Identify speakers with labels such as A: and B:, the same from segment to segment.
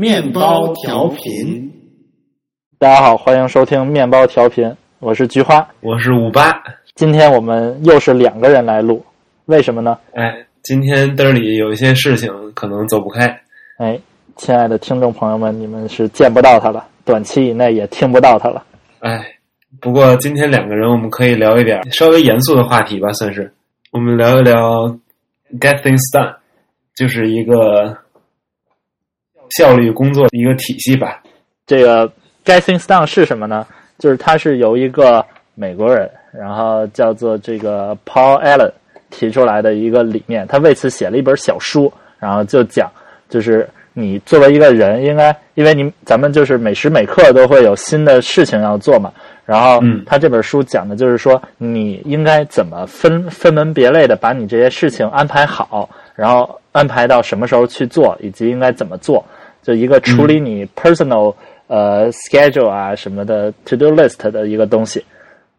A: 面包调频，
B: 大家好，欢迎收听面包调频，我是菊花，
C: 我是五八。
B: 今天我们又是两个人来录，为什么呢？
C: 哎，今天兜里有一些事情，可能走不开。
B: 哎，亲爱的听众朋友们，你们是见不到他了，短期以内也听不到他了。
C: 哎，不过今天两个人，我们可以聊一点稍微严肃的话题吧，算是我们聊一聊 get things done，就是一个效率工作的一个体系吧。
B: 这个 get things done 是什么呢？就是它是由一个美国人，然后叫做这个 Paul Allen 提出来的一个理念，他为此写了一本小书，然后就讲，就是你作为一个人，应该因为你咱们就是每时每刻都会有新的事情要做嘛，然后
C: 嗯
B: 他这本书讲的就是说，你应该怎么分分门别类的把你这些事情安排好，然后安排到什么时候去做，以及应该怎么做，就一个处理你 personal、呃 schedule 啊什么的 to do list 的一个东西，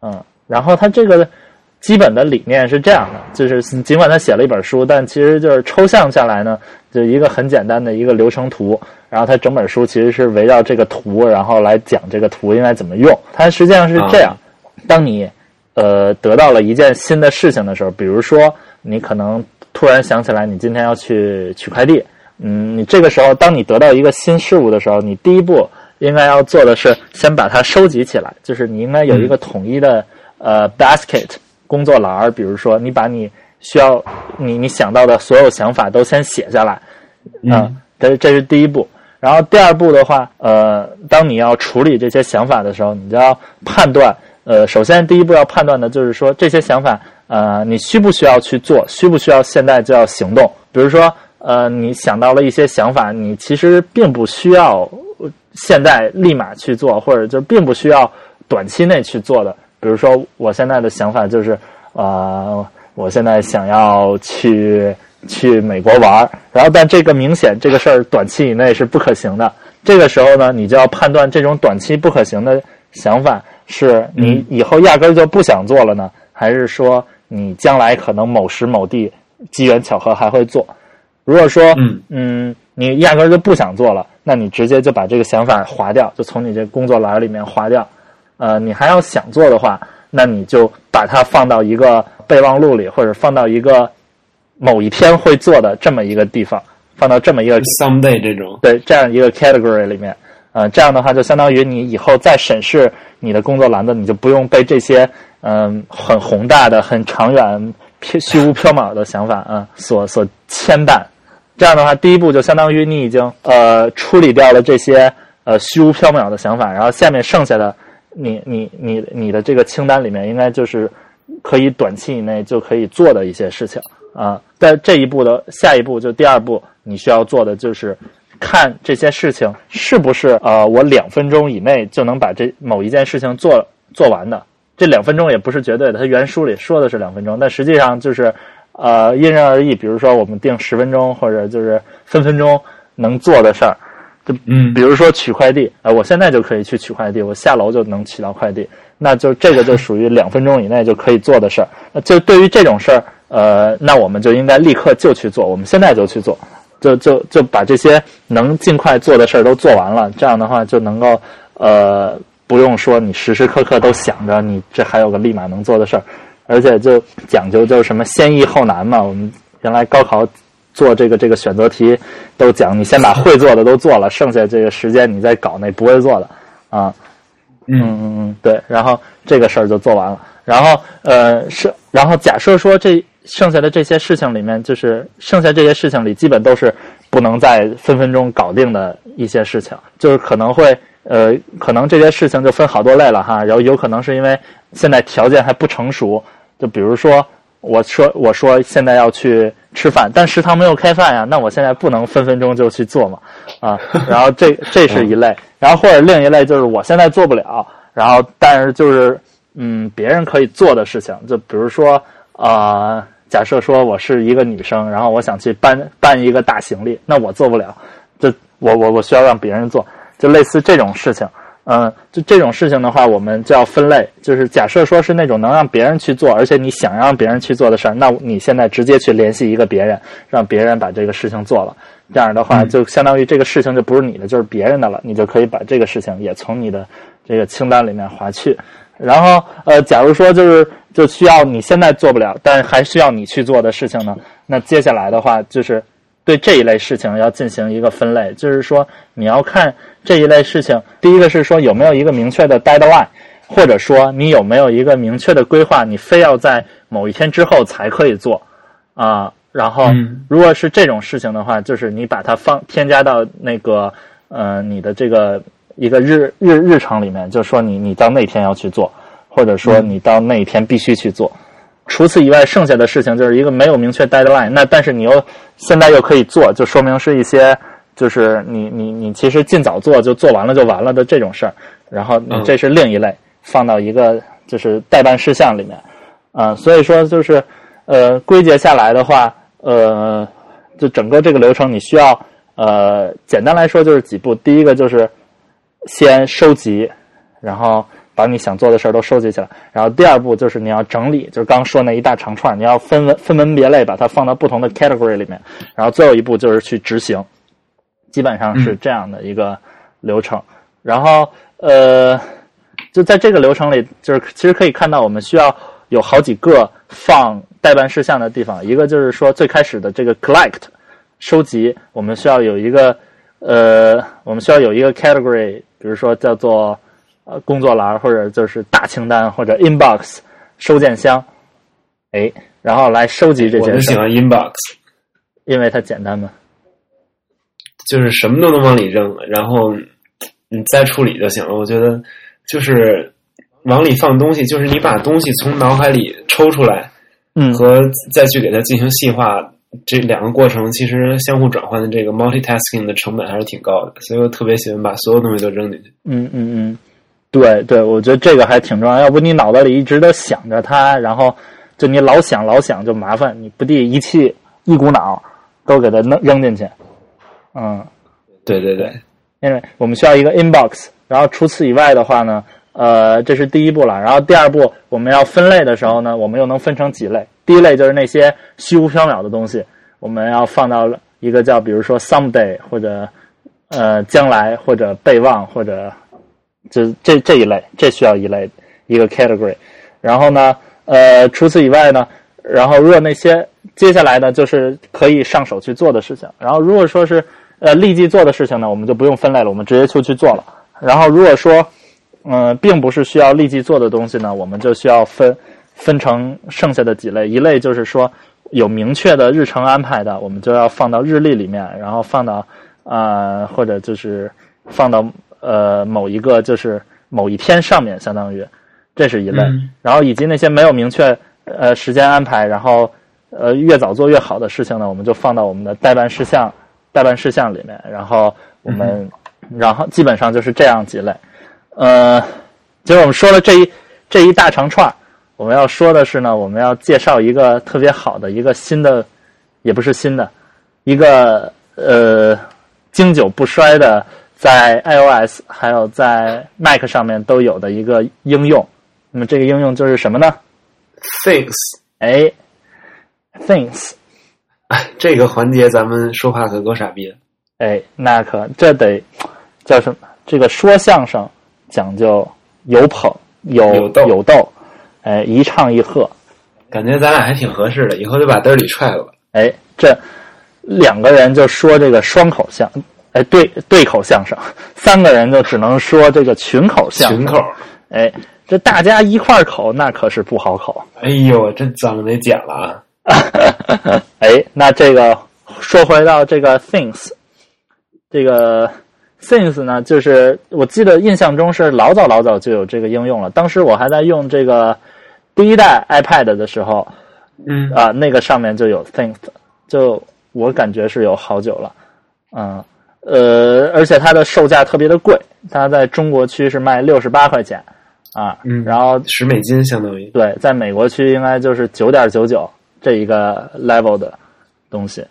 B: 嗯，然后它这个基本的理念是这样的，就是尽管他写了一本书，但其实就是抽象下来呢，就一个很简单的一个流程图，然后他整本书其实是围绕这个图，然后来讲这个图应该怎么用。它实际上是这样，当你呃得到了一件新的事情的时候，比如说你可能突然想起来你今天要去取快递，嗯，你这个时候当你得到一个新事物的时候，你第一步应该要做的是先把它收集起来，就是你应该有一个统一的、呃 basket 工作栏儿，比如说你把你需要你你想到的所有想法都先写下来，
C: 嗯，
B: 这这是第一步。然后第二步的话，呃，当你要处理这些想法的时候，你就要判断，呃，首先第一步要判断的就是说这些想法，呃，你需不需要去做，需不需要现在就要行动？比如说，呃，你想到了一些想法，你其实并不需要现在立马去做，或者就并不需要短期内去做的。比如说，我现在的想法就是，呃，我现在想要去去美国玩儿，然后但这个明显这个事儿短期以内是不可行的。这个时候呢，你就要判断这种短期不可行的想法是你以后压根儿就不想做了呢，还是说你将来可能某时某地机缘巧合还会做？如果说
C: 嗯
B: 嗯，你压根儿就不想做了，那你直接就把这个想法划掉，就从你这工作栏里面划掉。呃，你还要想做的话，那你就把它放到一个备忘录里，或者放到一个某一天会做的这么一个地方，放到这么一个
C: someday 这种，
B: 对这样一个 category 里面。呃，这样的话就相当于你以后再审视你的工作栏的，你就不用被这些嗯、很宏大的、很长远、飘虚无缥缈的想法啊、所所牵绊。这样的话，第一步就相当于你已经呃处理掉了这些呃虚无缥缈的想法，然后下面剩下的你你你你的这个清单里面应该就是可以短期以内就可以做的一些事情啊。在这一步的下一步就第二步，你需要做的就是看这些事情是不是呃我两分钟以内就能把这某一件事情做做完的。这两分钟也不是绝对的，它原书里说的是两分钟，但实际上就是呃因人而异。比如说我们定十分钟，或者就是分分钟能做的事儿。就
C: 嗯
B: 比如说取快递，呃，我现在就可以去取快递，我下楼就能取到快递，那就这个就属于两分钟以内就可以做的事儿。那就对于这种事儿，呃，那我们就应该立刻就去做，我们现在就去做，就就就把这些能尽快做的事儿都做完了，这样的话就能够呃不用说你时时刻刻都想着你这还有个立马能做的事儿，而且就讲究就是什么先易后难嘛，我们原来高考。做这个这个选择题都讲，你先把会做的都做了，剩下这个时间你再搞那不会做的啊。嗯
C: 嗯
B: 嗯，对，然后这个事儿就做完了。然后呃是，然后假设说这剩下的这些事情里面，就是剩下这些事情里，基本都是不能在分分钟搞定的一些事情，就是可能会呃，可能这些事情就分好多类了哈。然后有可能是因为现在条件还不成熟，就比如说我说我说现在要去吃饭，但食堂没有开饭呀，那我现在不能分分钟就去做嘛啊。然后这 这是一类，然后或者另一类就是我现在做不了，然后但是就是嗯别人可以做的事情，就比如说啊、呃假设说我是一个女生，然后我想去搬搬一个大行李，那我做不了，这我我我需要让别人做，就类似这种事情。嗯，就这种事情的话，我们就要分类。就是假设说是那种能让别人去做，而且你想让别人去做的事儿，那你现在直接去联系一个别人，让别人把这个事情做了。这样的话，就相当于这个事情就不是你的，就是别人的了。你就可以把这个事情也从你的这个清单里面划去。然后，呃，假如说就是就需要你现在做不了，但还需要你去做的事情呢，那接下来的话就是。对这一类事情要进行一个分类，就是说你要看这一类事情，第一个是说有没有一个明确的 deadline，或者说你有没有一个明确的规划，你非要在某一天之后才可以做啊。然后如果是这种事情的话，就是你把它放添加到那个呃你的这个一个日日日程里面，就说你你到那天要去做，或者说你到那一天必须去做。除此以外，剩下的事情就是一个没有明确 deadline。那但是你又现在又可以做，就说明是一些就是你你你其实尽早做就做完了就完了的这种事儿。然后这是另一类，放到一个就是代办事项里面啊。所以说就是呃归结下来的话，呃就整个这个流程你需要呃简单来说就是几步。第一个就是先收集，然后。把你想做的事儿都收集起来，然后第二步就是你要整理，就是刚说那一大长串，你要分文分门别类，把它放到不同的 category 里面，然后最后一步就是去执行，基本上是这样的一个流程。然后呃，就在这个流程里，就是其实可以看到我们需要有好几个放代办事项的地方，一个就是说最开始的这个 collect 收集，我们需要有一个呃，我们需要有一个 category，比如说叫做。呃，工作栏或者就是大清单或者 inbox 收件箱，哎，然后来收集这些。
C: 我喜欢 inbox，
B: 因为它简单嘛，
C: 就是什么都能往里扔，然后你再处理就行了。我觉得就是往里放东西，就是你把东西从脑海里抽出来，
B: 嗯，
C: 和再去给它进行细化，这两个过程其实相互转换的这个 multitasking 的成本还是挺高的，所以我特别喜欢把所有东西都扔进去。
B: 嗯嗯嗯。对对，我觉得这个还挺重要。要不你脑袋里一直都想着它，然后就你老想老想就麻烦。你不地一气一股脑都给它扔扔进去。嗯，
C: 对对对，
B: 因为我们需要一个 inbox。然后除此以外的话呢，呃，这是第一步了。然后第二步我们要分类的时候呢，我们又能分成几类。第一类就是那些虚无缥缈的东西，我们要放到一个叫比如说 someday 或者呃将来或者备忘或者。这这这一类，这需要一类一个 category，然后呢，呃，除此以外呢，然后如果那些接下来呢，就是可以上手去做的事情，然后如果说是呃立即做的事情呢，我们就不用分类了，我们直接就去做了。然后如果说嗯，并不是需要立即做的东西呢，我们就需要分分成剩下的几类，一类就是说有明确的日程安排的，我们就要放到日历里面，然后放到啊或者就是放到。呃，某一个就是某一天上面，相当于这是一类，然后以及那些没有明确呃时间安排，然后呃越早做越好的事情呢，我们就放到我们的代办事项代办事项里面，然后我们然后基本上就是这样几类。呃，其实我们说了这一这一大长串，我们要说的是呢，我们要介绍一个特别好的一个新的，也不是新的，一个呃经久不衰的。在 iOS 还有在 Mac 上面都有的一个应用，那么这个应用就是什么呢
C: ？Things，
B: 哎，Things，
C: 哎，这个环节咱们说话可够傻逼的。
B: 哎，那可这得叫什么？这个说相声讲究有捧有
C: 有逗
B: 哎，一唱一和，
C: 感觉咱俩还挺合适的，以后就把嘚儿里踹了吧。
B: 哎，这两个人就说这个双口相。哎，对对口相声，三个人就只能说这个群口相声。
C: 群口，
B: 哎，这大家一块口，那可是不好口。
C: 哎呦，真脏得剪了
B: 啊！哎，那这个说回到这个 things，这个 things 呢，就是我记得印象中是老早老早就有这个应用了。当时我还在用这个第一代 iPad 的时候，
C: 嗯
B: 啊，那个上面就有 things，就我感觉是有好久了，嗯。呃，而且它的售价特别的贵，它在中国区是卖六十八块钱，啊，
C: 嗯，
B: 然后
C: 十美金相当于
B: 对，在美国区应该就是九点九九这一个 level 的东西，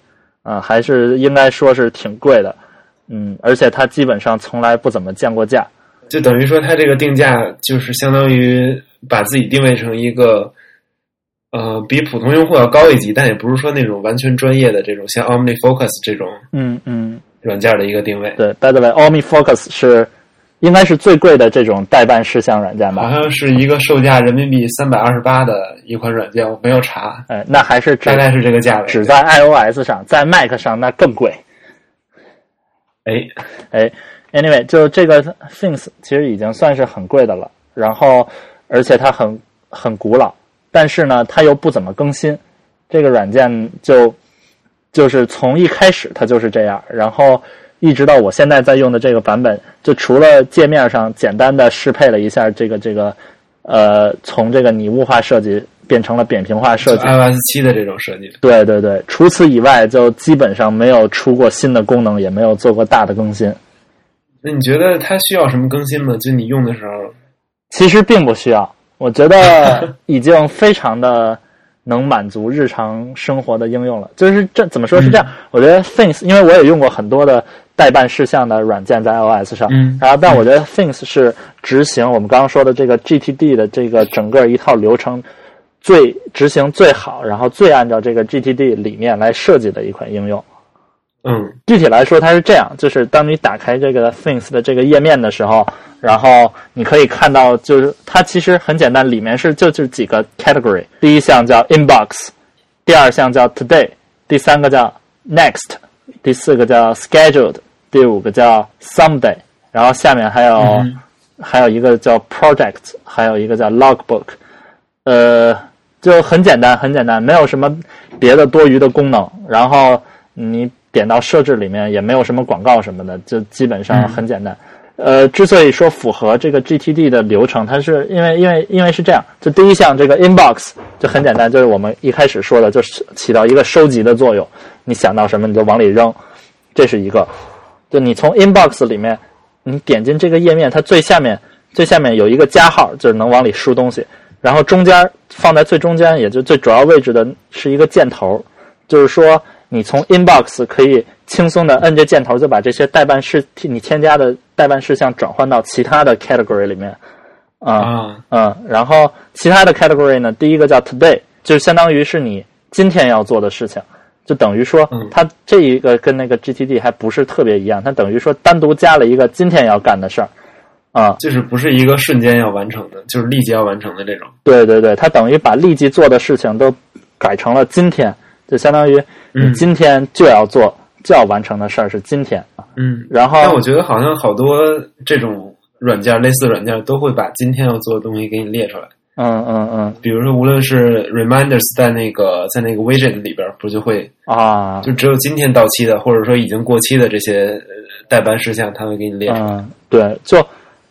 B: 啊，还是应该说是挺贵的，嗯，而且它基本上从来不怎么降过价，
C: 就等于说它这个定价就是相当于把自己定位成一个。呃，比普通用户要高一级，但也不是说那种完全专业的这种像 OmniFocus 这种
B: 嗯嗯
C: 软件的一个定位。
B: 对，by the way，OmniFocus 是应该是最贵的这种代办事项软件吧？
C: 好像是一个售价人民币三百二十八的一款软件，我没有查。
B: 哎，那还是
C: 大概是这个价位。
B: 只在 iOS 上，在 Mac 上那更贵。
C: 哎
B: 哎，Anyway，就这个 Things 其实已经算是很贵的了，然后而且它很很古老。但是呢，它又不怎么更新，这个软件就就是从一开始它就是这样，然后一直到我现在在用的这个版本，就除了界面上简单的适配了一下这个这个呃，从这个拟物化设计变成了扁平化设计
C: ，iOS 七的这种设计。
B: 对对对，除此以外，就基本上没有出过新的功能，也没有做过大的更新。
C: 那你觉得它需要什么更新吗？就你用的时候，
B: 其实并不需要。我觉得 已经非常的能满足日常生活的应用了。就是这怎么说是这样？我觉得 Things，因为我也用过很多的代办事项的软件在 iOS 上，然后但我觉得 Things 是执行我们刚刚说的这个 GTD 的这个整个一套流程最执行最好，然后最按照这个 GTD 理念来设计的一款应用。
C: 嗯，
B: 具体来说，它是这样：就是当你打开这个 Things 的这个页面的时候。然后你可以看到，就是它其实很简单，里面是就就几个 category。第一项叫 inbox，第二项叫 today，第三个叫 next，第四个叫 scheduled，第五个叫 someday。然后下面还有还有一个叫 project，还有一个叫 logbook。呃，就很简单，很简单，没有什么别的多余的功能。然后你点到设置里面也没有什么广告什么的，就基本上很简单。呃，之所以说符合这个 GTD 的流程，它是因为因为因为是这样，就第一项这个 inbox 就很简单，就是我们一开始说的，就是起到一个收集的作用。你想到什么你就往里扔，这是一个。就你从 inbox 里面，你点进这个页面，它最下面最下面有一个加号，就是能往里输东西。然后中间放在最中间，也就最主要位置的是一个箭头，就是说你从 inbox 可以。轻松的摁着箭头，就把这些代办事你添加的代办事项转换到其他的 category 里面，啊嗯，然后其他的 category 呢，第一个叫 today，就相当于是你今天要做的事情，就等于说它这一个跟那个 GTD 还不是特别一样，它等于说单独加了一个今天要干的事儿，啊，
C: 就是不是一个瞬间要完成的，就是立即要完成的这种。
B: 对对对，它等于把立即做的事情都改成了今天，就相当于你今天就要做。就要完成的事儿是今天
C: 嗯，
B: 然后
C: 但我觉得好像好多这种软件，类似软件都会把今天要做的东西给你列出来，
B: 嗯嗯嗯，
C: 比如说无论是 reminders 在那个在那个 widget 里边，不就会
B: 啊，
C: 就只有今天到期的，或者说已经过期的这些代办事项，他会给你列出来。
B: 对，就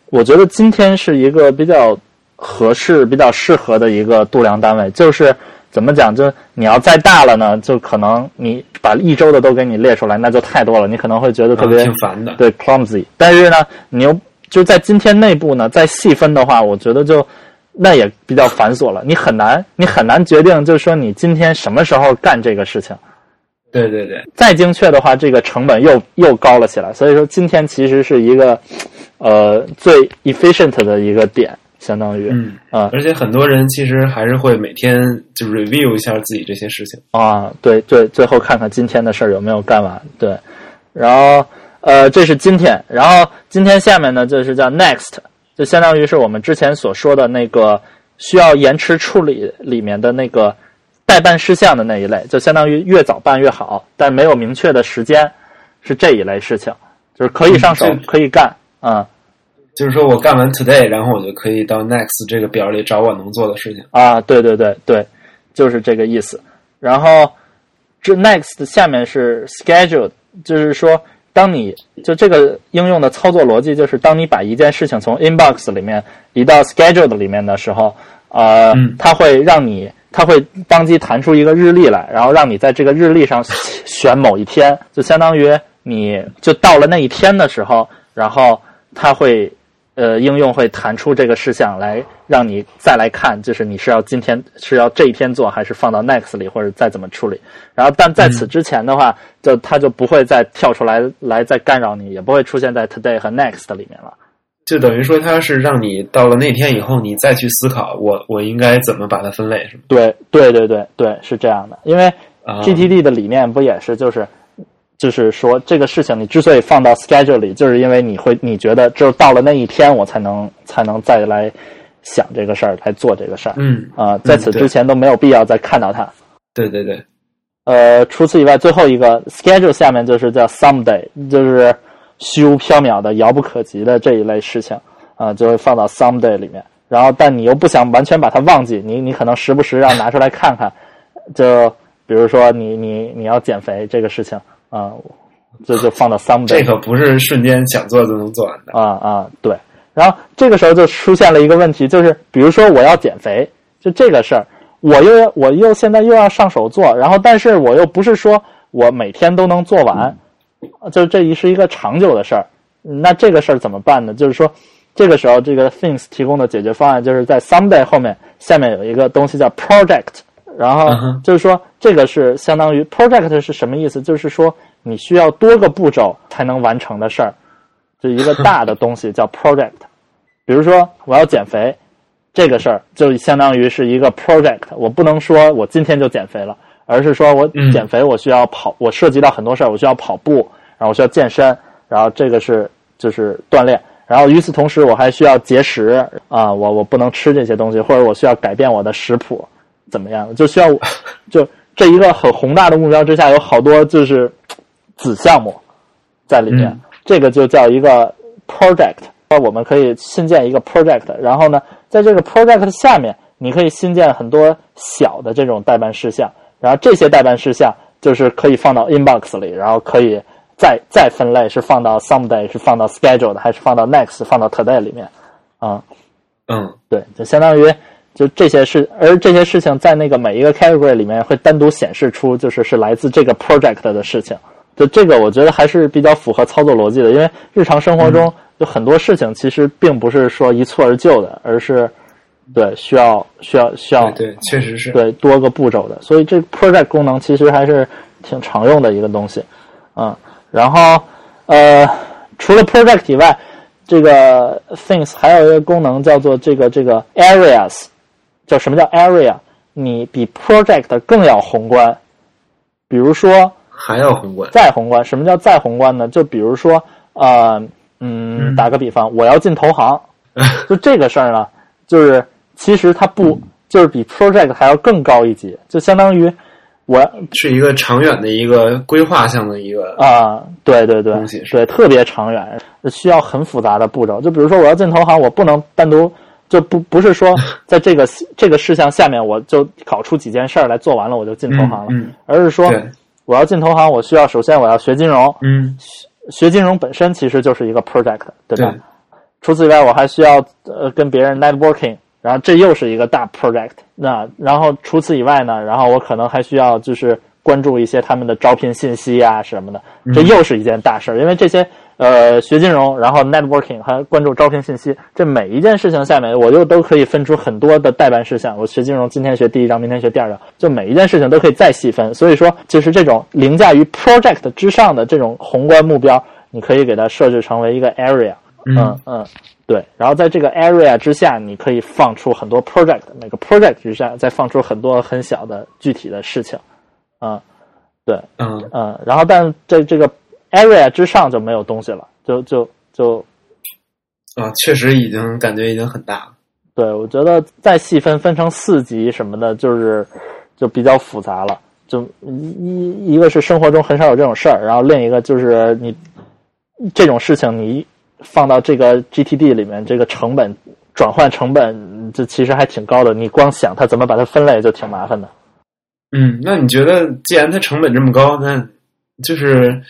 B: 我觉得今天是一个比较合适、比较适合的一个度量单位，就是。怎么讲？就你要再大了呢，就可能你把一周的都给你列出来，那就太多了，你可能会觉得特别
C: 挺烦的。
B: 对，clumsy。但是呢，你又就在今天内部呢，再细分的话，我觉得就那也比较繁琐了。你很难，你很难决定，就是说你今天什么时候干这个事情。
C: 对对对。
B: 再精确的话，这个成本又又高了起来。所以说，今天其实是一个呃最 efficient 的一个点。相当于，
C: 嗯啊，而且很多人其实还是会每天就 review 一下自己这些事情。
B: 啊，对对，最后看看今天的事儿有没有干完，对，然后呃，这是今天，然后今天下面呢就是叫 next，就相当于是我们之前所说的那个需要延迟处理里面的那个待办事项的那一类，就相当于越早办越好，但没有明确的时间，是这一类事情，就是可以上手可以干啊。
C: 就是说我干完 today，然后我就可以到 next 这个表里找我能做的事情
B: 啊，对对对对，就是这个意思。然后这 next 下面是 schedule，就是说，当你就这个应用的操作逻辑，就是当你把一件事情从 inbox 里面移到 scheduled 里面的时候，呃，它会让你，它会当机弹出一个日历来，然后让你在这个日历上选某一天，就相当于你就到了那一天的时候，然后它会。呃，应用会弹出这个事项来，让你再来看，就是你是要今天是要这一天做，还是放到 next 里，或者再怎么处理。然后，但在此之前的话，就它就不会再跳出来来再干扰你，也不会出现在 today 和 next 里面了。
C: 就等于说它是让你到了那天以后，你再去思考我我应该怎么把它分类，是吗？
B: 对对对对对，是这样的。因为
C: 啊
B: GTD 的理念不也是就是就是说这个事情你之所以放到 schedule 里，就是因为你会你觉得只有到了那一天我才能才能再来想这个事儿来做这个事儿
C: 嗯，
B: 啊、在此之前都没有必要再看到它。
C: 对对对，
B: 呃，除此以外，最后一个 schedule 下面就是叫 someday，就是虚无缥缈的、遥不可及的这一类事情啊、就会放到 someday 里面。然后，但你又不想完全把它忘记，你你可能时不时要拿出来看看。就比如说你你你要减肥这个事情啊、这就放到 someday。
C: 这可不是瞬间想做就能做完的。
B: 啊啊，对。然后这个时候就出现了一个问题，就是比如说我要减肥，就这个事儿，我又我又现在又要上手做，然后但是我又不是说我每天都能做完，就这一是一个长久的事儿。那这个事儿怎么办呢？就是说，这个时候这个 things 提供的解决方案就是在 someday 后面下面有一个东西叫 project，然后就是说这个是相当于 project 是什么意思？就是说你需要多个步骤才能完成的事儿。就一个大的东西叫 project。比如说我要减肥，这个事儿就相当于是一个 project。我不能说我今天就减肥了，而是说我减肥我需要跑，我涉及到很多事儿，我需要跑步，然后我需要健身，然后这个是就是锻炼。然后与此同时，我还需要节食啊，我我不能吃这些东西，或者我需要改变我的食谱，怎么样？就需要就这一个很宏大的目标之下，有好多就是子项目在里面。
C: 嗯。
B: 这个就叫一个 project。那我们可以新建一个 project，然后呢，在这个 project 下面，你可以新建很多小的这种代办事项，然后这些代办事项就是可以放到 inbox 里，然后可以再再分类，是放到 someday，是放到 scheduled，还是放到 next，放到 today 里面。啊、
C: 嗯。
B: 对，就相当于就这些事，而这些事情在那个每一个 category 里面会单独显示出，就是是来自这个 project 的事情。就这个，我觉得还是比较符合操作逻辑的，因为日常生活中有很多事情其实并不是说一蹴而就的，而是对需要需要需要
C: 对对，确实是。
B: 对多个步骤的，所以这 project 功能其实还是挺常用的一个东西，嗯，然后呃，除了 project 以外，这个 things 还有一个功能叫做这个这个 areas，叫什么叫 area？你比 project 更要宏观，比如说
C: 还要宏观。
B: 再宏观，什么叫再宏观呢？就比如说呃嗯，
C: 嗯
B: 打个比方，我要进投行，就这个事儿呢，就是其实它不就是比 project 还要更高一级，就相当于我
C: 是一个长远的一个规划性的一个，
B: 啊、对对对
C: 东西是
B: 对，特别长远，需要很复杂的步骤。就比如说我要进投行，我不能单独就不不是说在这个这个事项下面我就搞出几件事儿来做完了我就进投行了，
C: 嗯
B: 而是说，我要进投行，我需要首先我要学金融，
C: 嗯，
B: 学金融本身其实就是一个 project，对吧？
C: 对
B: 除此以外，我还需要呃跟别人 networking，然后这又是一个大 project。那然后除此以外呢，然后我可能还需要就是关注一些他们的招聘信息啊什么的，这又是一件大事儿。因为这些呃学金融，然后 networking 还关注招聘信息，这每一件事情下面，我就都可以分出很多的代办事项。我学金融，今天学第一章，明天学第二章，就每一件事情都可以再细分。所以说，就是这种凌驾于 project 之上的这种宏观目标，你可以给它设置成为一个 area。嗯嗯，对。然后在这个 area 之下，你可以放出很多 project，每个 project 之下再放出很多很小的具体的事情。嗯，对，
C: 嗯，
B: 嗯。然后但这这个 area 之上就没有东西了，就就就
C: 啊，确实已经感觉已经很大了。
B: 对，我觉得再细分分成四级什么的，就是就比较复杂了。就一一个是生活中很少有这种事儿，然后另一个就是你这种事情你放到这个 GTD 里面，这个成本转换成本这其实还挺高的。你光想它怎么把它分类就挺麻烦的。
C: 嗯，那你觉得，既然它成本这么高，那就是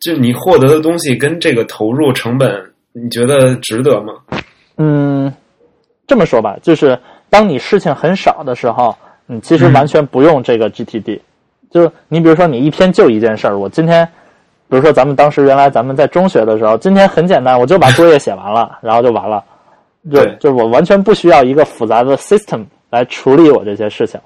C: 就你获得的东西跟这个投入成本，你觉得值得吗？
B: 嗯，这么说吧，就是当你事情很少的时候，你其实完全不用这个 GTD。就是你比如说，你一天就一件事儿，我今天，比如说咱们当时原来咱们在中学的时候，今天很简单，我就把作业写完了，然后就完了。就
C: 对
B: 就我完全不需要一个复杂的 system 来处理我这些事情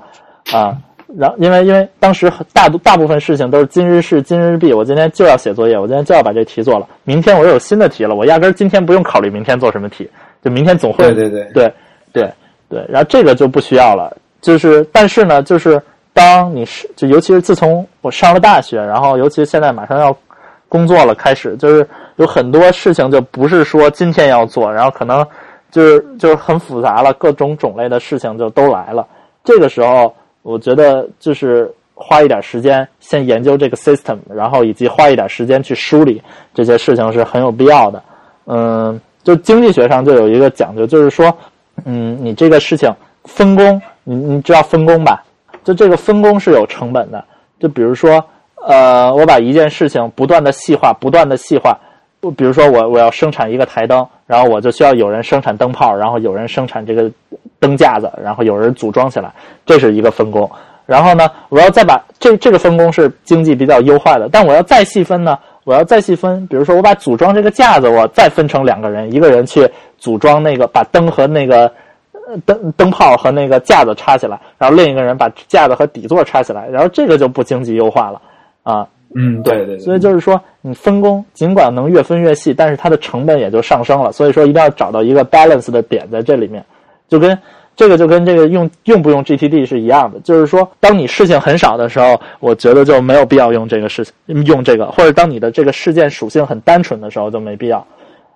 B: 啊。然后因为因为当时大大部分事情都是今日事今日毕，我今天就要写作业，我今天就要把这题做了，明天我又有新的题了，我压根儿今天不用考虑明天做什么题，就明天总会
C: 对对对，
B: 对对对，然后这个就不需要了。就是，但是呢，就是当你是，就尤其是自从我上了大学，然后尤其是现在马上要工作了，开始就是有很多事情就不是说今天要做，然后可能就是就是很复杂了，各种种类的事情就都来了。这个时候，我觉得就是花一点时间先研究这个 system，然后以及花一点时间去梳理这些事情是很有必要的。嗯，就经济学上就有一个讲究，就是说，嗯，你这个事情分工，你你知道分工吧？就这个分工是有成本的。就比如说，呃，我把一件事情不断的细化，不断的细化。比如说我我要生产一个台灯，然后我就需要有人生产灯泡，然后有人生产这个灯架子，然后有人组装起来，这是一个分工。然后呢，我要再把这这个分工是经济比较优化的，但我要再细分呢，我要再细分，比如说我把组装这个架子，我再分成两个人，一个人去组装那个把灯和那个灯灯泡和那个架子插起来，然后另一个人把架子和底座插起来，然后这个就不经济优化了啊。
C: 嗯，对对对，
B: 所以就是说，你分工尽管能越分越细，但是它的成本也就上升了。所以说，一定要找到一个 balance 的点在这里面，就跟这个就跟这个用用不用 GTD 是一样的。就是说，当你事情很少的时候，我觉得就没有必要用这个事情用这个，或者当你的这个事件属性很单纯的时候就没必要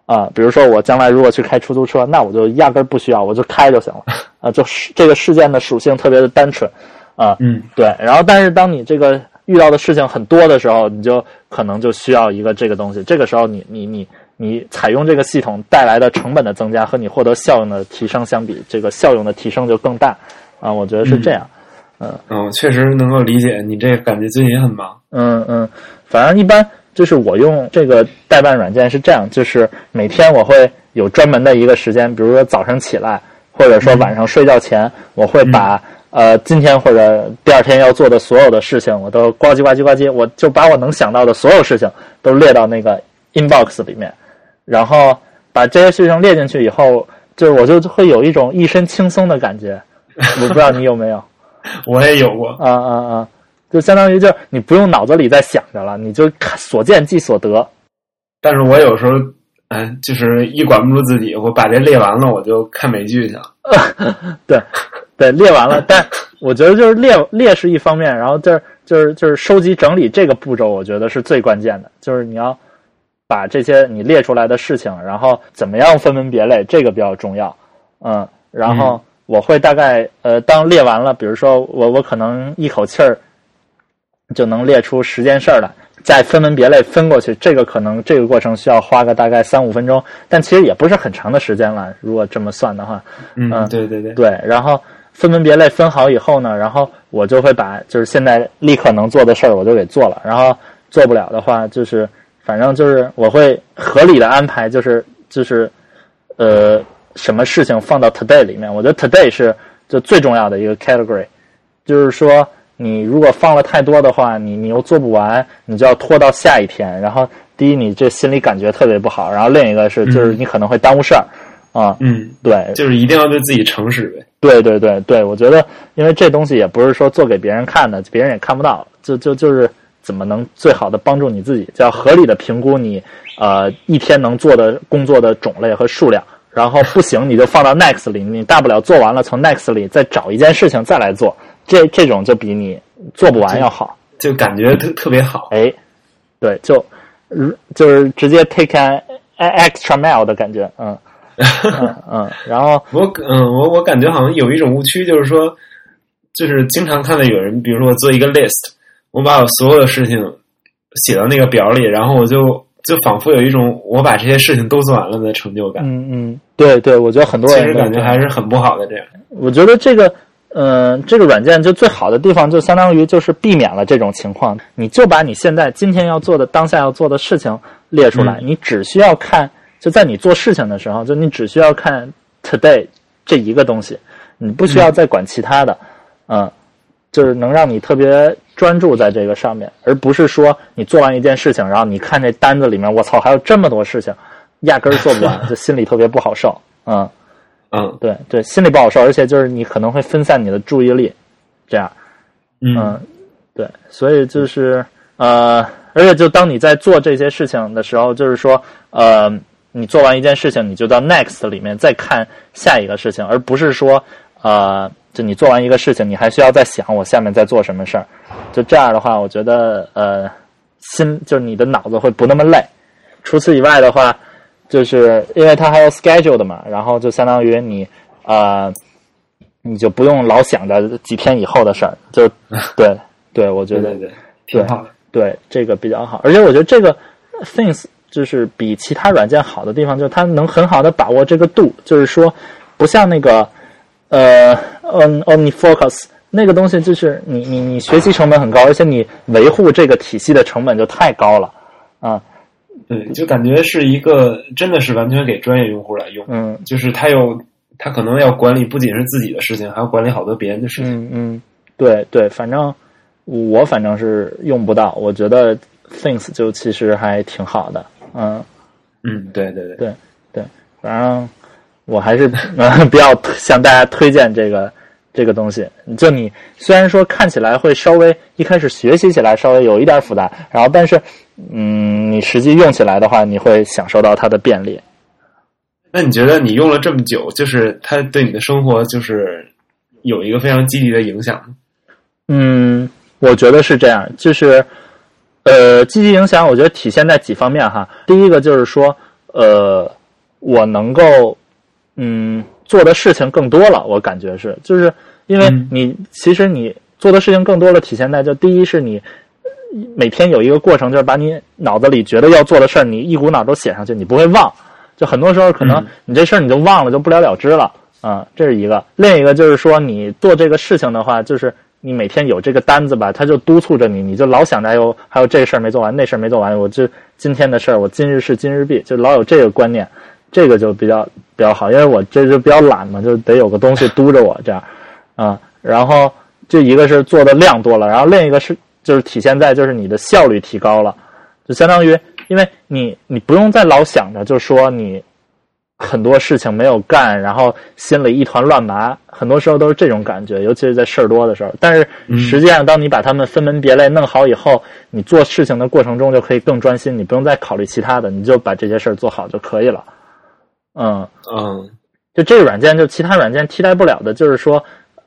B: 啊。比如说，我将来如果去开出租车，那我就压根儿不需要，我就开就行了啊。就是这个事件的属性特别的单纯啊。
C: 嗯，
B: 对，然后但是当你这个遇到的事情很多的时候，你就可能就需要一个这个东西。这个时候你，你你你采用这个系统带来的成本的增加和你获得效用的提升相比，这个效用的提升就更大啊。我觉得是这样。
C: 嗯嗯，确实能够理解你这个感觉，最近也很忙。
B: 嗯嗯，反正一般就是我用这个代办软件是这样，就是每天我会有专门的一个时间，比如说早上起来，或者说晚上睡觉前，我会把。呃，今天或者第二天要做的所有的事情，我都呱唧呱唧呱唧，我就把我能想到的所有事情都列到那个 inbox 里面，然后把这些事情列进去以后，就是我就会有一种一身轻松的感觉。我不知道你有没有？
C: 我也有过。
B: 啊啊啊！就相当于就是你不用脑子里在想着了，你就看所见即所得。
C: 但是我有时候，嗯，就是一管不住自己，我把这列完了，我就看美剧去了。
B: 对。对，列完了，但我觉得就是列列是一方面，然后就是就是就是收集整理这个步骤，我觉得是最关键的，就是你要把这些你列出来的事情，然后怎么样分门别类，这个比较重要，嗯，然后我会大概呃，当列完了，比如说我我可能一口气儿就能列出十件事儿来，再分门别类分过去，这个可能这个过程需要花个大概三五分钟，但其实也不是很长的时间了，如果这么算的话，
C: 嗯，对对对，
B: 对，然后。分门别类分好以后呢，然后我就会把就是现在立刻能做的事儿我就给做了，然后做不了的话，就是反正就是我会合理的安排，就是就是呃什么事情放到 today 里面。我觉得 today 是就最重要的一个 category，就是说你如果放了太多的话，你你又做不完，你就要拖到下一天。然后第一你这心理感觉特别不好，然后另一个是就是你可能会耽误事儿啊。
C: 嗯，
B: 对，
C: 就是一定要对自己诚实呗。
B: 对对对对，我觉得，因为这东西也不是说做给别人看的，别人也看不到，就就就是怎么能最好的帮助你自己，叫合理的评估你呃一天能做的工作的种类和数量，然后不行你就放到 next 里，你大不了做完了从 next 里再找一件事情再来做，这这种就比你做不完要好，
C: 就感觉特特别好。
B: 哎，对，就就是直接 take an extra mile 的感觉，嗯。嗯嗯，然后
C: 我嗯我我感觉好像有一种误区，就是说，就是经常看到有人，比如说我做一个 list，我把我所有的事情写到那个表里，然后我就就仿佛有一种我把这些事情都做完了的成就感。
B: 嗯嗯，对对，我觉得很多人
C: 其实感觉还是很不好的。这样，
B: 我觉得这个嗯，这个软件就最好的地方，就相当于就是避免了这种情况。你就把你现在今天要做的当下要做的事情列出来，你只需要看。就在你做事情的时候，就你只需要看 today 这一个东西，你不需要再管其他的，嗯，就是能让你特别专注在这个上面，而不是说你做完一件事情，然后你看这单子里面，我操，还有这么多事情，压根儿做不完，就心里特别不好受，嗯。
C: 嗯，
B: 对对，心里不好受，而且就是你可能会分散你的注意力，这样，嗯，对，所以就是呃，而且就当你在做这些事情的时候，就是说呃，你做完一件事情，你就到 next 里面再看下一个事情，而不是说呃，就你做完一个事情，你还需要再想我下面在做什么事儿。就这样的话，我觉得呃，心就是你的脑子会不那么累。除此以外的话，就是因为它还有 schedule 的嘛，然后就相当于你呃，你就不用老想着几天以后的事儿，就 对对，我觉得
C: 对对对，挺好的。
B: 对这个比较好，而且我觉得这个 Things 就是比其他软件好的地方，就是它能很好的把握这个度，就是说不像那个呃 On OmniFocus 那个东西，就是你你你学习成本很高，而且你维护这个体系的成本就太高了啊，
C: 对，就感觉是一个真的是完全给专业用户来用，
B: 嗯
C: 就是他有他可能要管理不仅是自己的事情，还要管理好多别人的事情。
B: 嗯嗯，对对，反正我反正是用不到，我觉得 Things 就其实还挺好的，嗯。
C: 嗯，对对对，
B: 对对反正我还是呃 比较向大家推荐这个这个东西。就你虽然说看起来会稍微一开始学习起来稍微有一点复杂，然后但是嗯，你实际用起来的话，你会享受到它的便利。
C: 那你觉得你用了这么久，就是它对你的生活就是有一个非常积极的影响吗？
B: 嗯，我觉得是这样，就是呃，积极影响，我觉得体现在几方面哈。第一个就是说，呃，我能够嗯做的事情更多了，我感觉是，就是因为
C: 嗯
B: 你、其实你做的事情更多了，体现在就第一是你每天有一个过程，就是把你脑子里觉得要做的事儿，你一股脑都写上去，你不会忘。就很多时候可能
C: 嗯
B: 你这事儿你就忘了，就不了了之了啊、这是一个。另一个就是说，你做这个事情的话，就是你每天有这个单子吧，他就督促着你，你就老想着哎呦，还有这事儿没做完，那事儿没做完，我就今天的事儿，我今日事今日毕，就老有这个观念，这个就比较比较好，因为我这就比较懒嘛，就得有个东西督着我这样啊、然后这一个是做的量多了，然后另一个是就是体现在就是你的效率提高了，就相当于因为你你不用再老想着，就说你很多事情没有干，然后心里一团乱麻，很多时候都是这种感觉，尤其是在事儿多的时候。但是实际上，当你把它们分门别类弄好以后，你做事情的过程中就可以更专心，你不用再考虑其他的，你就把这些事儿做好就可以了。嗯，
C: 嗯
B: 就这个软件，就其他软件替代不了的，就是说，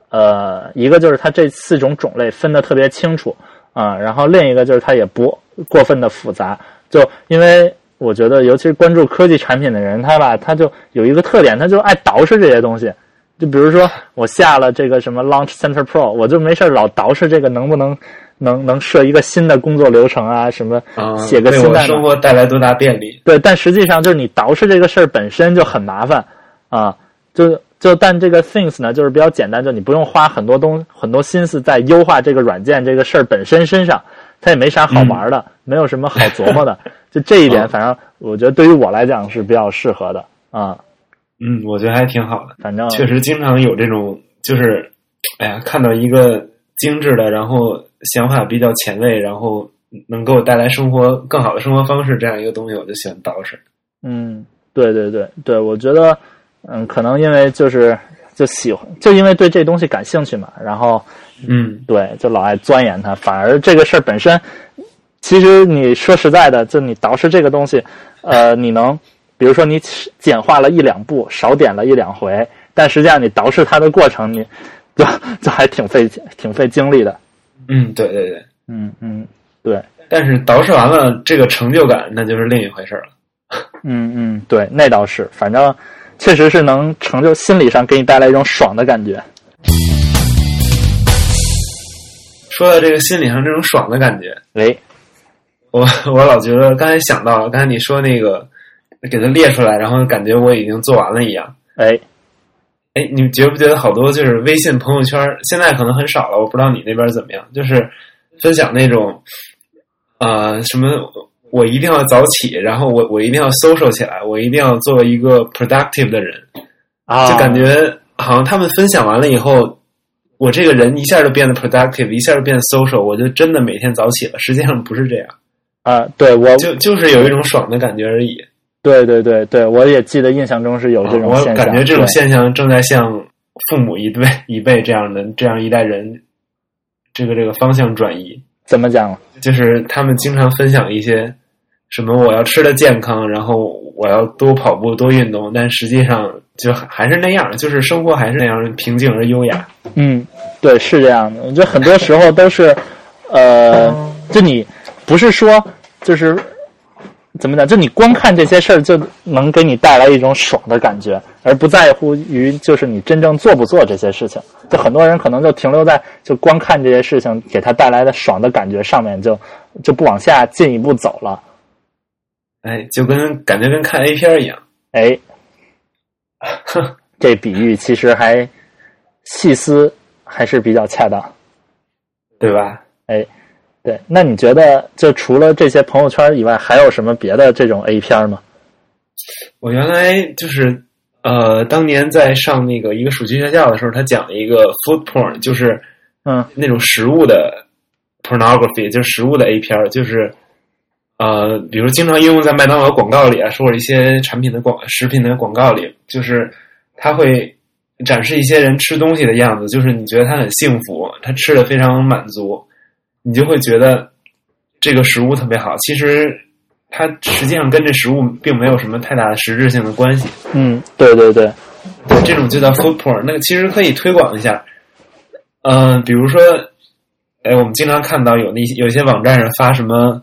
B: 呃，一个就是它这四种种类分得特别清楚啊、然后另一个就是它也不过分的复杂，就因为我觉得，尤其是关注科技产品的人，他吧，他就有一个特点，他就爱捯饬这些东西。就比如说，我下了这个什么 Launch Center Pro，我就没事儿老捯饬这个能不能能能设一个新的工作流程啊，什么
C: 啊，
B: 写个新代码。
C: 生活带来多大便利？
B: 对，但实际上就是你捯饬这个事儿本身就很麻烦啊，就就但这个 things 呢，就是比较简单，就你不用花很多东很多心思在优化这个软件这个事儿本身身上，它也没啥好玩的，没有什么好琢磨的，就这一点，
C: 嗯。
B: 反正我觉得对于我来讲是比较适合的。啊，
C: 嗯，我觉得还挺好的。
B: 反正
C: 确实经常有这种，就是，哎呀，看到一个精致的，然后想法比较前卫，然后能给我带来生活更好的生活方式这样一个东西，我就喜欢捯饬。
B: 嗯，对对对对，我觉得，嗯，可能因为就是就喜欢，就因为对这东西感兴趣嘛，然后
C: 嗯。
B: 对，就老爱钻研它，反而这个事儿本身，其实你说实在的，就你捯饬这个东西，呃，你能，比如说你简化了一两步，少点了一两回，但实际上你捯饬它的过程，你就就还挺费挺费精力的。
C: 嗯，对对对。
B: 嗯嗯，对，
C: 但是捯饬完了，这个成就感那就是另一回事儿了。
B: 嗯嗯，对，那倒是，反正确实是能成就心理上给你带来一种爽的感觉。
C: 说到这个心理上这种爽的感觉，
B: 喂，
C: 我我老觉得刚才想到了，刚才你说那个给它列出来，然后感觉我已经做完了一样。
B: 哎，
C: 哎，你觉不觉得好多就是微信朋友圈现在可能很少了？我不知道你那边怎么样，就是分享那种，呃，什么我一定要早起，然后我我一定要 social 起来，我一定要做一个 productive 的人，
B: 啊，
C: 就感觉好像他们分享完了以后，我这个人一下就变得 productive，一下就变得 social，我就真的每天早起了。实际上不是这样，
B: 啊，对我，
C: 就就是有一种爽的感觉而已。
B: 对对对对，我也记得印象中是有这种
C: 啊我，感觉这种现象正在向父母一辈一辈这样的这样一代人这个这个方向转移，
B: 怎么讲？
C: 就是他们经常分享一些什么我要吃的健康，然后我要多跑步多运动，但实际上就还还是那样，就是生活还是那样平静而优雅。
B: 嗯，对，是这样的。我觉得很多时候都是，呃，就你不是说就是怎么讲，就你光看这些事儿就能给你带来一种爽的感觉，而不在乎于就是你真正做不做这些事情。就很多人可能就停留在就光看这些事情给他带来的爽的感觉上面，就就不往下进一步走了。
C: 哎，就跟感觉跟看 A 片一样。
B: 哎，这比喻其实还细思还是比较恰当。
C: 对吧？
B: 哎，对，那你觉得就除了这些朋友圈以外，还有什么别的这种 A 片吗？
C: 我原来就是呃，当年在上那个一个暑期学校的时候，他讲了一个 food porn，就是
B: 嗯
C: 那种食物的 pornography，就是食物的 A 片儿，就是呃，比如经常应用在麦当劳广告里啊，或者一些产品的广食品的广告里，就是他会展示一些人吃东西的样子，就是你觉得他很幸福，他吃的非常满足，你就会觉得这个食物特别好。其实它实际上跟这食物并没有什么太大的实质性的关系。
B: 嗯，对对对，
C: 对，这种就叫 food porn。那个其实可以推广一下。嗯、比如说，哎，我们经常看到有那些有一些网站上发什么，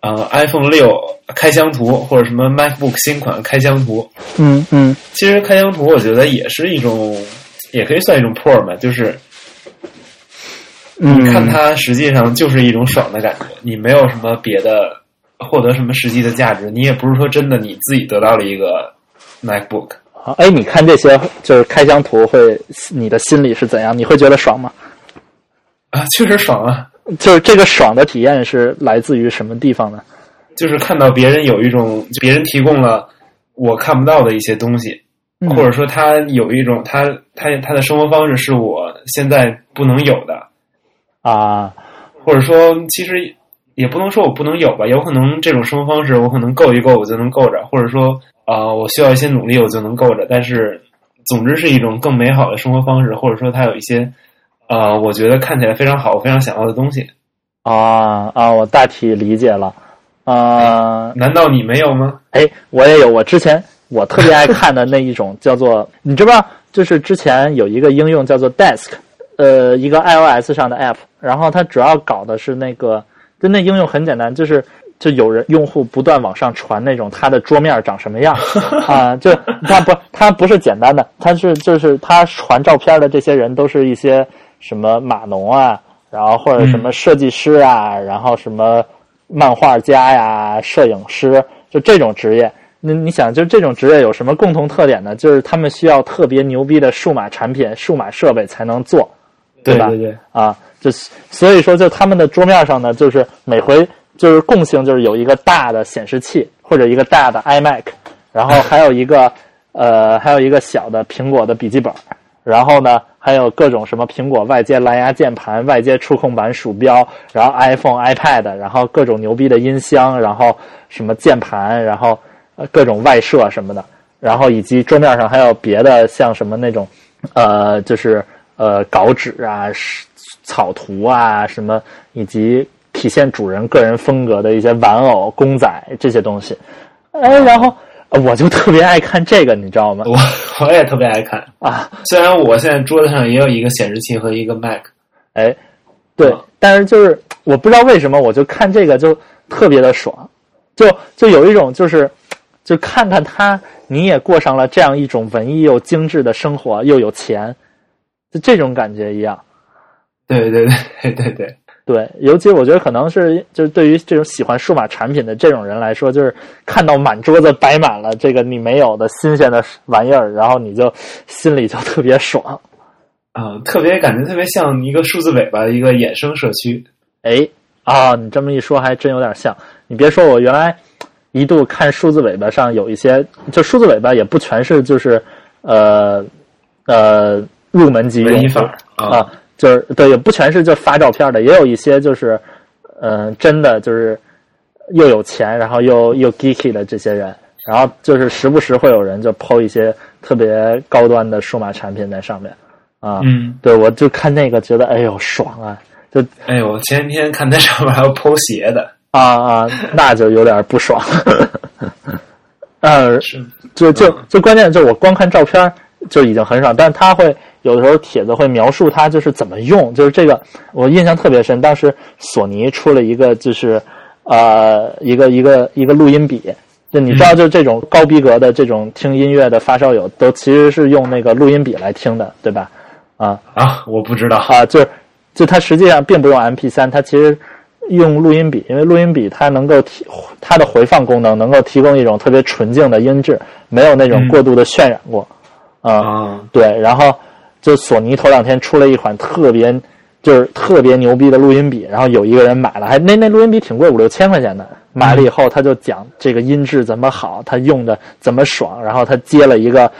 C: 呃，iPhone 六开箱图，或者什么 MacBook 新款开箱图。
B: 嗯嗯
C: 其实开箱图我觉得也是一种，也可以算一种 porn 吧，就是
B: 嗯，
C: 你看它实际上就是一种爽的感觉，你没有什么别的获得什么实际的价值，你也不是说真的你自己得到了一个 MacBook。
B: 好，哎，你看这些就是开箱图会，你的心里是怎样？你会觉得爽吗？
C: 啊，确实爽啊！
B: 就是这个爽的体验是来自于什么地方呢？
C: 就是看到别人有一种，别人提供了我看不到的一些东西，
B: 嗯
C: 或者说他有一种他他他的生活方式是我现在不能有的，
B: 啊，
C: 或者说其实也不能说我不能有吧，有可能这种生活方式我可能够一够我就能够着，或者说啊、呃我需要一些努力我就能够着，但是总之是一种更美好的生活方式，或者说它有一些呃我觉得看起来非常好，我非常想要的东西，
B: 啊啊！我大体理解了。啊，
C: 难道你没有吗？
B: 哎，我也有。我之前我特别爱看的那一种叫做，你知不知道？就是之前有一个应用叫做 Desk，呃，一个 iOS 上的 app，然后它主要搞的是那个，就那应用很简单，就是就有人用户不断往上传那种他的桌面长什么样 啊，就它不它不是简单的，它是就是他传照片的这些人都是一些什么码农啊，然后或者什么设计师啊，然后什么漫画家呀、摄影师，就这种职业。那你想，就这种职业有什么共同特点呢？就是他们需要特别牛逼的数码产品、数码设备才能做，吧？
C: 对对对，
B: 啊，就是所以说，就他们的桌面上呢，就是每回就是共性，就是有一个大的显示器或者一个大的 iMac，然后还有一个呃，还有一个小的苹果的笔记本，然后呢，还有各种什么苹果外接蓝牙键盘、外接触控板、鼠标，然后 iPhone、iPad，然后各种牛逼的音箱，然后什么键盘，然后呃各种外设什么的，然后以及桌面上还有别的像什么那种呃，就是呃稿纸啊、是草图啊什么，以及体现主人个人风格的一些玩偶、公仔这些东西。哎，然后呃我就特别爱看这个，你知道吗？
C: 我我也特别爱看。
B: 啊，
C: 虽然我现在桌子上也有一个显示器和一个 Mac，
B: 哎，对
C: 嗯，
B: 但是就是我不知道为什么，我就看这个就特别的爽，就就有一种就是，就看看他你也过上了这样一种文艺又精致的生活，又有钱，就这种感觉一样。
C: 对对对对对，
B: 对，尤其我觉得可能是就是对于这种喜欢数码产品的这种人来说，就是看到满桌子摆满了这个你没有的新鲜的玩意儿，然后你就心里就特别爽。
C: 啊、特别感觉特别像一个数字尾巴的一个衍生社区。
B: 哎啊，你这么一说还真有点像。你别说，我原来一度看数字尾巴上有一些，就数字尾巴也不全是就是呃呃入门级用户
C: 文艺范儿啊
B: 啊，就是对，也不全是就发照片的，也有一些就是嗯、呃真的就是又有钱，然后又又 geeky 的这些人。然后就是时不时会有人就抛一些特别高端的数码产品在上面，啊，
C: 嗯，
B: 对我就看那个觉得哎呦爽啊！就
C: 哎呦，我前几天看那上面还有剖鞋的，
B: 啊啊，那就有点不爽。呃，
C: 是
B: 就就
C: 嗯
B: 就关键就是我光看照片就已经很爽，但是他会有的时候帖子会描述它就是怎么用，就是这个我印象特别深。当时索尼出了一个就是呃一个一个一个录音笔，就你知道，就这种高逼格的这种听音乐的发烧友都其实是用那个录音笔来听的，对吧？啊
C: 啊，我不知道。
B: 啊，就是就它实际上并不用 MP 三它其实用录音笔，因为录音笔它能够提它的回放功能能够提供一种特别纯净的音质，没有那种
C: 嗯
B: 过度的渲染过。啊、
C: 啊，
B: 对，然后就索尼头两天出了一款特别就是特别牛逼的录音笔，然后有一个人买了，还那那录音笔挺贵，五六千块钱的。买了以后，他就讲这个音质怎么好，他用的怎么爽，然后他接了一个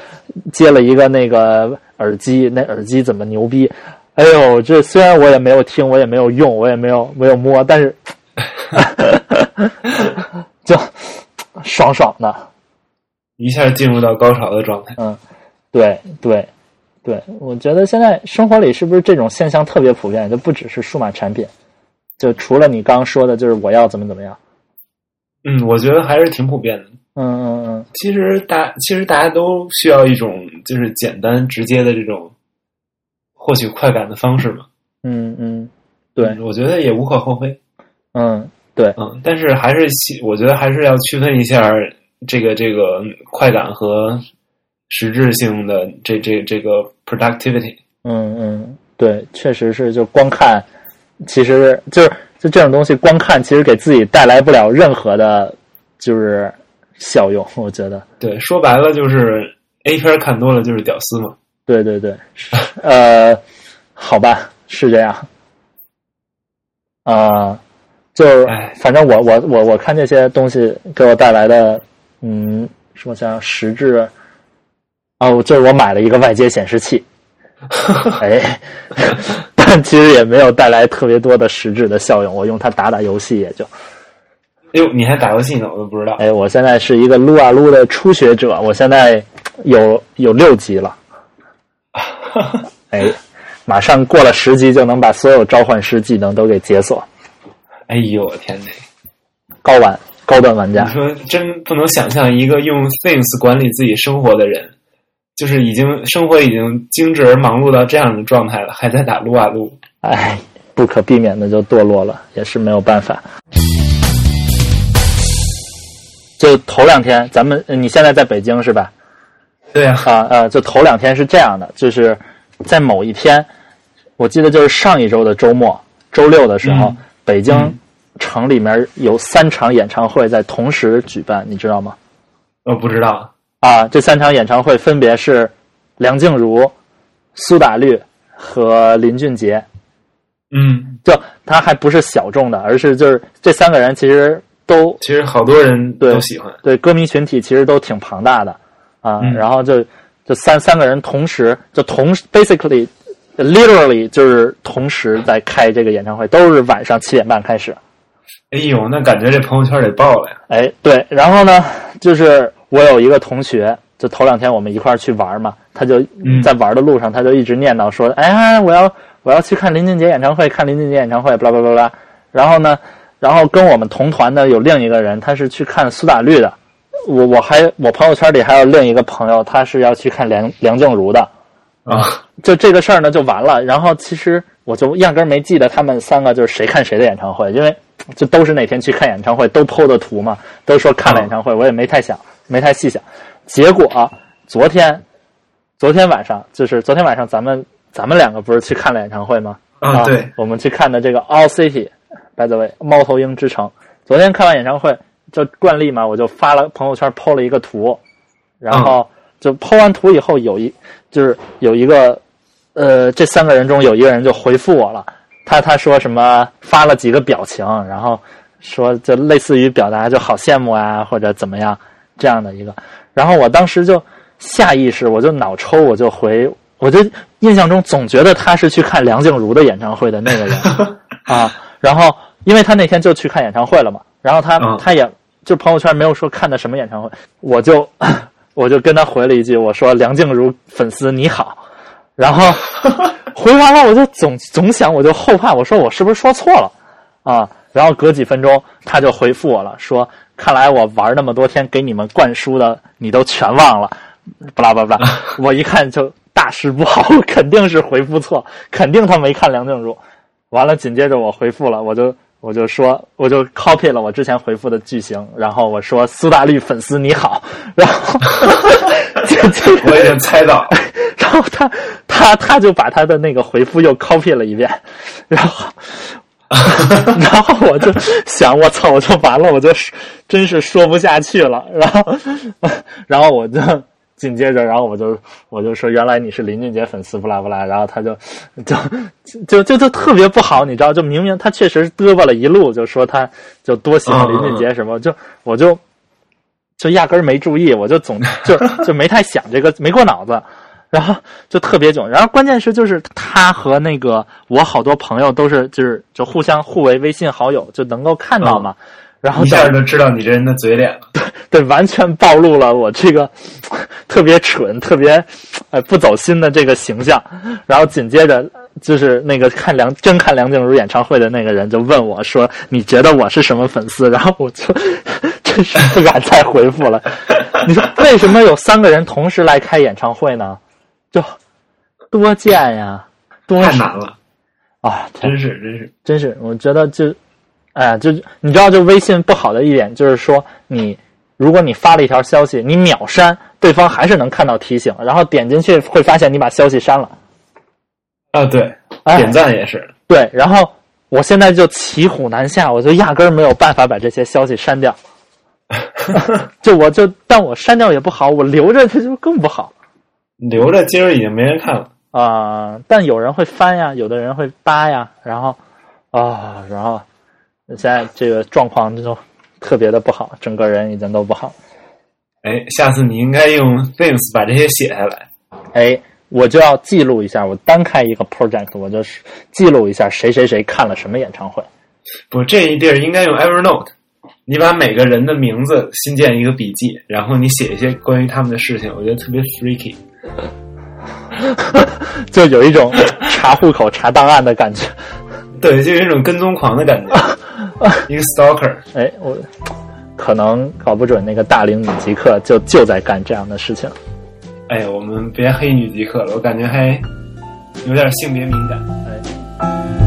B: 接了一个那个耳机，那耳机怎么牛逼？哎呦，这虽然我也没有听，我也没有用，我也没有没有摸，但 是就爽爽的。
C: 一下进入到高潮的状态。
B: 嗯，对对对，我觉得现在生活里是不是这种现象特别普遍？就不只是数码产品，就除了你刚刚说的，就是我要怎么怎么样。
C: 嗯，我觉得还是挺普遍的。
B: 嗯嗯嗯
C: 其实大其实大家都需要一种就是简单直接的这种获取快感的方式嘛。
B: 嗯嗯嗯，对，
C: 我觉得也无可厚非。
B: 嗯对，
C: 嗯，但是还是细我觉得还是要区分一下这个这个快感和实质性的这这这个 productivity。
B: 嗯嗯对，确实是，就光看，其实就是就这种东西，光看其实给自己带来不了任何的，就是效用。我觉得，
C: 对，说白了就是 A 片看多了就是屌丝嘛。
B: 对对对，呃，好吧，是这样。啊、就反正我我我我看这些东西给我带来的，嗯，什么像实质，哦，就是我买了一个外接显示器，哎，但其实也没有带来特别多的实质的效用，我用它打打游戏也就，
C: 哟，你还打游戏呢？我都不知道。
B: 哎，我现在是一个撸啊撸的初学者，我现在有有六级了，哎，马上过了十级就能把所有召唤师技能都给解锁，
C: 哎呦，我天哪！
B: 高玩高端玩家
C: 你，说真不能想象一个用 Things 管理自己生活的人，就是已经生活已经精致而忙碌到这样的状态了，还在打撸啊撸。
B: 哎，不可避免的就堕落了，也是没有办法。就头两天，咱们呃你现在在北京是吧？
C: 对啊，
B: 啊呃，就头两天是这样的，就是在某一天，我记得就是上一周的周末，周六的时候，
C: 嗯
B: 北京
C: 嗯
B: 城里面有三场演唱会在同时举办，你知道吗？
C: 我不知道。
B: 啊，这三场演唱会分别是梁静茹、苏打绿和林俊杰。
C: 嗯，
B: 就他还不是小众的，而是就是这三个人其实都
C: 其实好多人都喜欢。
B: 对歌迷群体其实都挺庞大的啊，
C: 嗯
B: 然后就就三三个人同时就同 basically literally 就是同时在开这个演唱会，都是晚上七点半开始。
C: 哎呦，那感觉这朋友圈得爆了呀！
B: 哎，对，然后呢，就是我有一个同学，就头两天我们一块儿去玩嘛，他就
C: 嗯
B: 在玩的路上，他就一直念叨说：“哎呀，我要我要去看林俊杰演唱会，看林俊杰演唱会，巴拉巴拉巴拉。”然后呢，然后跟我们同团的有另一个人，他是去看苏打绿的。我我还我朋友圈里还有另一个朋友，他是要去看梁梁静茹的。
C: 啊，
B: 就这个事儿呢就完了。然后其实我就压根儿没记得他们三个就是谁看谁的演唱会，因为就都是那天去看演唱会，都 PO 的图嘛，都说看了演唱会，我也没太想，没太细想。结果昨天，昨天晚上就是昨天晚上咱们咱们两个不是去看了演唱会吗？
C: 啊，对，
B: 我们去看的这个 All City，by the way，猫头鹰之城。昨天看完演唱会，就惯例嘛，我就发了朋友圈 PO 了一个图，然后就 PO 完图以后，有一就是有一个呃，这三个人中有一个人就回复我了，他他说什么发了几个表情，然后说就类似于表达就好羡慕啊或者怎么样这样的一个，然后我当时就下意识我就脑抽我就回，我就印象中总觉得他是去看梁静茹的演唱会的那个人 啊，然后因为他那天就去看演唱会了嘛，然后他、
C: 嗯
B: 他也就朋友圈没有说看的什么演唱会，我就 我就跟他回了一句，我说梁静茹粉丝你好，然后 回完了，我就总总想，我就后怕，我说我是不是说错了啊？然后隔几分钟，他就回复我了，说看来我玩那么多天给你们灌输的，你都全忘了，不啦不啦不啦。我一看就大事不好，肯定是回复错，肯定他没看梁静茹。完了，紧接着我回复了，我就我就说，我就 copy 了我之前回复的句型，然后我说苏大绿粉丝你好，然后
C: 我已经猜到，
B: 然后他他他就把他的那个回复又 copy 了一遍，然后 然后我就想，我操，我就完了，我就真是说不下去了，然后然后我就。紧接着，然后我就我就说，原来你是林俊杰粉丝，不啦不啦，然后他就就就就就特别不好，你知道，就明明他确实嘚吧了一路，就说他就多喜欢林俊杰什么，就我就就压根儿没注意，我就总就就没太想这个，没过脑子，然后就特别囧。然后关键是就是他和那个我好多朋友都是就是就互相互为微信好友，就能够看到嘛。然后
C: 一下就知道你这人的嘴脸 了，
B: 对，完全暴露了我这个 特别蠢、特别呃不走心的这个形象。然后紧接着就是那个看梁真看梁静茹演唱会的那个人就问我说：“你觉得我是什么粉丝？” 然后我就真是不敢再回复了。你说为什么有三个人同时来开演唱会呢？就多贱呀，多
C: 太难了
B: 啊！
C: 真是真是
B: 真是，我觉得就。哎，就你知道，就微信不好的一点就是说，你如果你发了一条消息，你秒删，对方还是能看到提醒，然后点进去会发现你把消息删了。
C: 啊，对，点赞也是。
B: 对，然后我现在就骑虎难下，我就压根儿没有办法把这些消息删掉。就我就，但我删掉也不好，我留着它就更不好。
C: 留着今儿已经没人看了
B: 啊，但有人会翻呀，有的人会扒呀，然后啊，然后。现在这个状况就特别的不好，整个人已经都不好。
C: 哎，下次你应该用 Things 把这些写下来。
B: 哎，我就要记录一下，我单开一个 project，我就是记录一下谁谁谁看了什么演唱会。
C: 不，这一地儿应该用 Evernote。你把每个人的名字新建一个笔记，然后你写一些关于他们的事情，我觉得特别 freaky，
B: 就有一种查户口、查档案的感觉。
C: 对，就有一种跟踪狂的感觉，一个 stalker。
B: 哎，我可能搞不准那个大龄女极客就就在干这样的事情。
C: 哎，我们别黑女极客了，我感觉还有点性别敏感。
B: 哎。